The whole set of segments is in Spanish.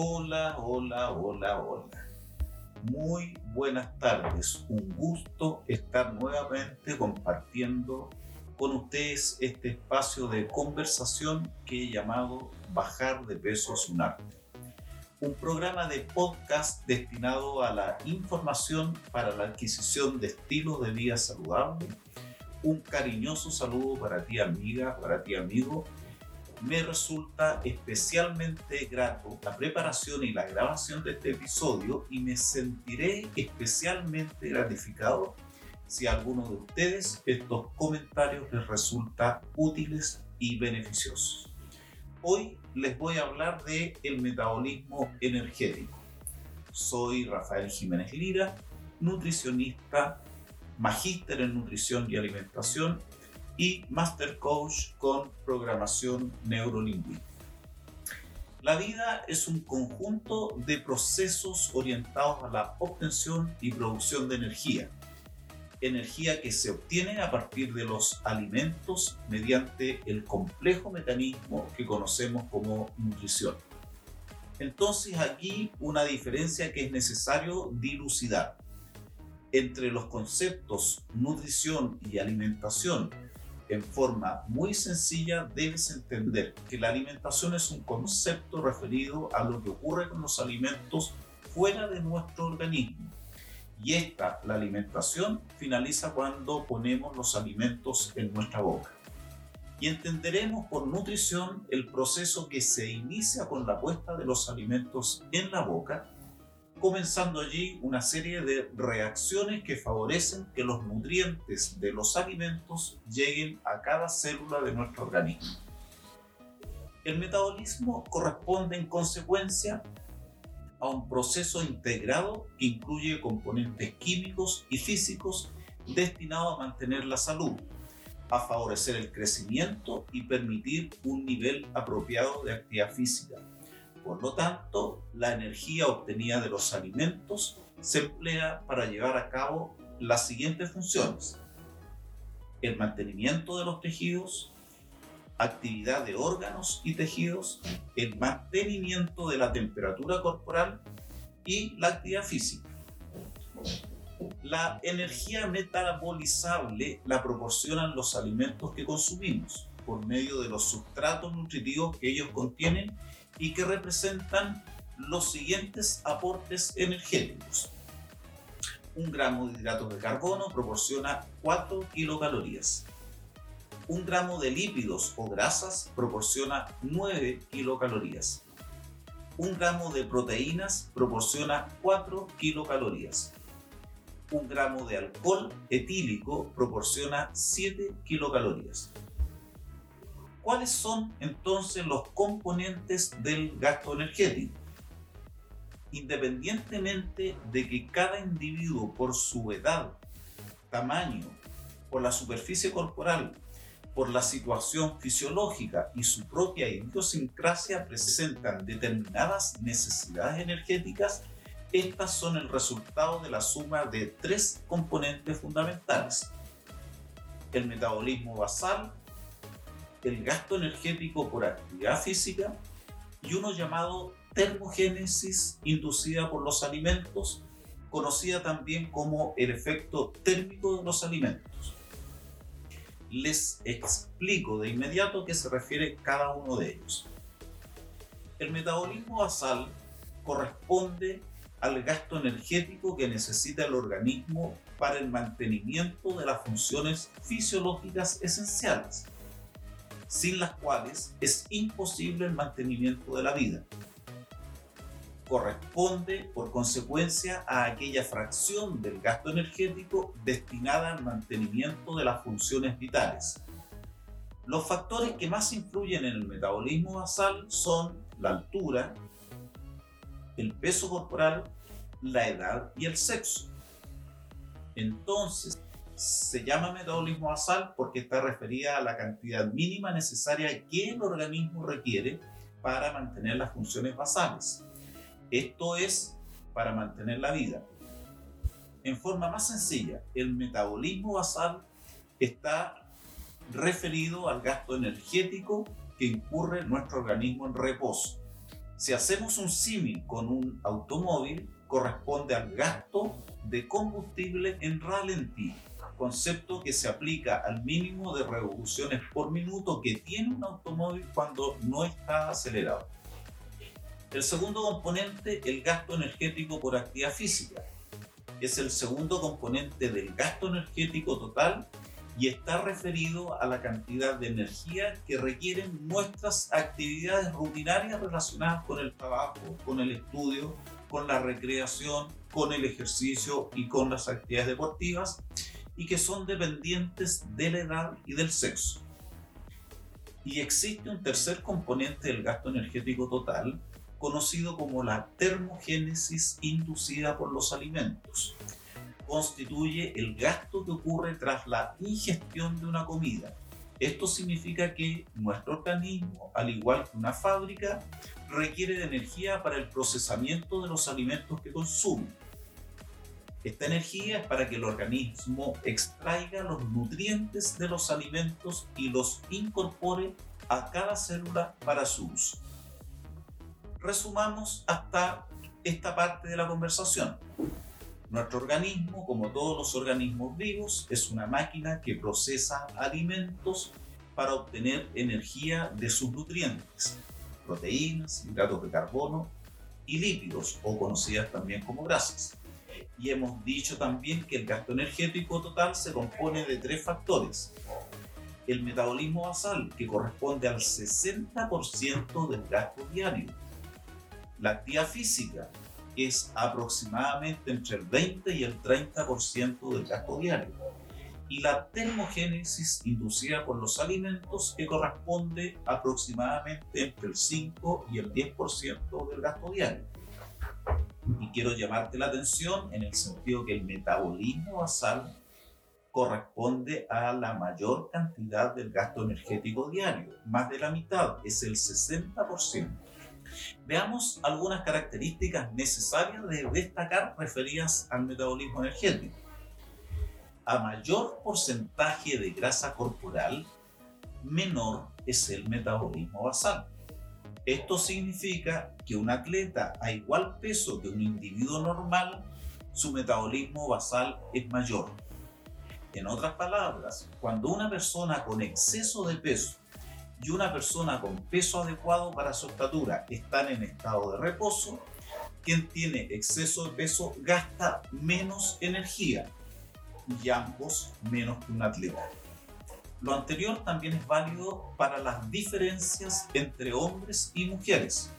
Hola, hola, hola, hola. Muy buenas tardes. Un gusto estar nuevamente compartiendo con ustedes este espacio de conversación que he llamado Bajar de peso es un arte. Un programa de podcast destinado a la información para la adquisición de estilos de vida saludable. Un cariñoso saludo para ti amiga, para ti amigo me resulta especialmente grato la preparación y la grabación de este episodio y me sentiré especialmente gratificado si a alguno de ustedes estos comentarios les resulta útiles y beneficiosos. Hoy les voy a hablar de el metabolismo energético. Soy Rafael Jiménez Lira, nutricionista, magíster en nutrición y alimentación y Master Coach con programación neurolingüística. La vida es un conjunto de procesos orientados a la obtención y producción de energía. Energía que se obtiene a partir de los alimentos mediante el complejo mecanismo que conocemos como nutrición. Entonces aquí una diferencia que es necesario dilucidar entre los conceptos nutrición y alimentación en forma muy sencilla debes entender que la alimentación es un concepto referido a lo que ocurre con los alimentos fuera de nuestro organismo. Y esta, la alimentación, finaliza cuando ponemos los alimentos en nuestra boca. Y entenderemos por nutrición el proceso que se inicia con la puesta de los alimentos en la boca comenzando allí una serie de reacciones que favorecen que los nutrientes de los alimentos lleguen a cada célula de nuestro organismo. El metabolismo corresponde en consecuencia a un proceso integrado que incluye componentes químicos y físicos destinados a mantener la salud, a favorecer el crecimiento y permitir un nivel apropiado de actividad física por lo tanto, la energía obtenida de los alimentos se emplea para llevar a cabo las siguientes funciones. El mantenimiento de los tejidos, actividad de órganos y tejidos, el mantenimiento de la temperatura corporal y la actividad física. La energía metabolizable la proporcionan los alimentos que consumimos por medio de los sustratos nutritivos que ellos contienen y que representan los siguientes aportes energéticos. Un gramo de hidratos de carbono proporciona 4 kilocalorías. Un gramo de lípidos o grasas proporciona 9 kilocalorías. Un gramo de proteínas proporciona 4 kilocalorías. Un gramo de alcohol etílico proporciona 7 kilocalorías. ¿Cuáles son entonces los componentes del gasto energético? Independientemente de que cada individuo por su edad, tamaño, por la superficie corporal, por la situación fisiológica y su propia idiosincrasia presentan determinadas necesidades energéticas, estas son el resultado de la suma de tres componentes fundamentales. El metabolismo basal, el gasto energético por actividad física y uno llamado termogénesis inducida por los alimentos, conocida también como el efecto térmico de los alimentos. Les explico de inmediato qué se refiere cada uno de ellos. El metabolismo basal corresponde al gasto energético que necesita el organismo para el mantenimiento de las funciones fisiológicas esenciales sin las cuales es imposible el mantenimiento de la vida. Corresponde, por consecuencia, a aquella fracción del gasto energético destinada al mantenimiento de las funciones vitales. Los factores que más influyen en el metabolismo basal son la altura, el peso corporal, la edad y el sexo. Entonces, se llama metabolismo basal porque está referida a la cantidad mínima necesaria que el organismo requiere para mantener las funciones basales. Esto es para mantener la vida. En forma más sencilla, el metabolismo basal está referido al gasto energético que incurre nuestro organismo en reposo. Si hacemos un símil con un automóvil, corresponde al gasto de combustible en ralentí, concepto que se aplica al mínimo de revoluciones por minuto que tiene un automóvil cuando no está acelerado. El segundo componente, el gasto energético por actividad física, es el segundo componente del gasto energético total y está referido a la cantidad de energía que requieren nuestras actividades rutinarias relacionadas con el trabajo, con el estudio, con la recreación, con el ejercicio y con las actividades deportivas y que son dependientes de la edad y del sexo. Y existe un tercer componente del gasto energético total, conocido como la termogénesis inducida por los alimentos constituye el gasto que ocurre tras la ingestión de una comida. Esto significa que nuestro organismo, al igual que una fábrica, requiere de energía para el procesamiento de los alimentos que consume. Esta energía es para que el organismo extraiga los nutrientes de los alimentos y los incorpore a cada célula para su uso. Resumamos hasta esta parte de la conversación. Nuestro organismo, como todos los organismos vivos, es una máquina que procesa alimentos para obtener energía de sus nutrientes, proteínas, hidratos de carbono y lípidos, o conocidas también como grasas. Y hemos dicho también que el gasto energético total se compone de tres factores. El metabolismo basal, que corresponde al 60% del gasto diario. La actividad física, es aproximadamente entre el 20 y el 30% del gasto diario. Y la termogénesis inducida por los alimentos que corresponde aproximadamente entre el 5 y el 10% del gasto diario. Y quiero llamarte la atención en el sentido que el metabolismo basal corresponde a la mayor cantidad del gasto energético diario, más de la mitad, es el 60%. Veamos algunas características necesarias de destacar referidas al metabolismo energético. A mayor porcentaje de grasa corporal, menor es el metabolismo basal. Esto significa que un atleta a igual peso que un individuo normal, su metabolismo basal es mayor. En otras palabras, cuando una persona con exceso de peso y una persona con peso adecuado para su estatura están en estado de reposo, quien tiene exceso de peso gasta menos energía y ambos menos que un atleta. Lo anterior también es válido para las diferencias entre hombres y mujeres.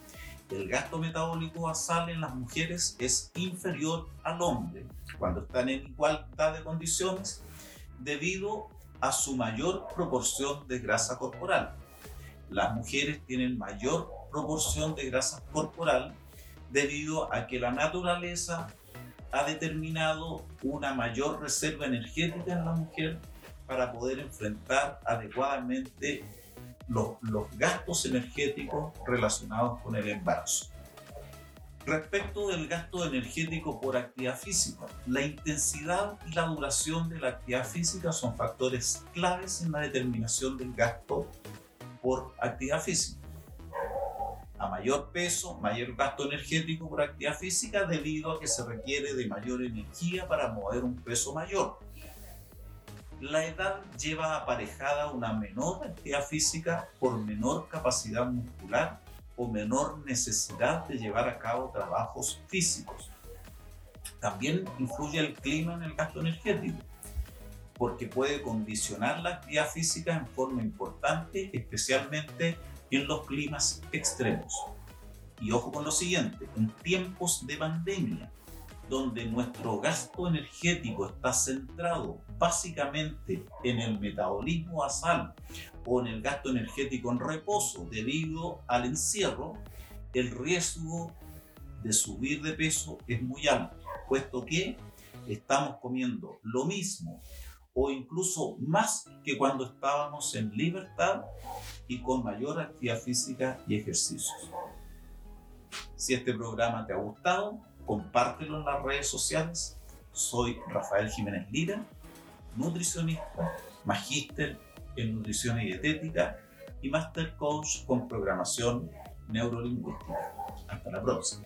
El gasto metabólico basal en las mujeres es inferior al hombre cuando están en igualdad de condiciones debido a su mayor proporción de grasa corporal las mujeres tienen mayor proporción de grasa corporal debido a que la naturaleza ha determinado una mayor reserva energética en la mujer para poder enfrentar adecuadamente los, gastos energéticos relacionados con el embarazo. Respecto del gasto energético por actividad física, la intensidad y la duración de la actividad física son factores claves en la determinación del gasto por actividad física. A mayor peso, mayor gasto energético por actividad física debido a que se requiere de mayor energía para mover un peso mayor. La edad lleva aparejada una menor actividad física por menor capacidad muscular o menor necesidad de llevar a cabo trabajos físicos. También influye el clima en el gasto energético porque puede condicionar la actividad física en forma importante, especialmente en los climas extremos. Y ojo con lo siguiente, en tiempos de pandemia, donde nuestro gasto energético está centrado básicamente en el metabolismo basal o en el gasto energético en reposo debido al encierro, el riesgo de subir de peso es muy alto, puesto que estamos comiendo lo mismo o incluso más que cuando estábamos en libertad y con mayor actividad física y ejercicios. Si este programa te ha gustado, compártelo en las redes sociales. Soy Rafael Jiménez Lira, nutricionista, magíster en nutrición y dietética y master coach con programación neurolingüística. Hasta la próxima.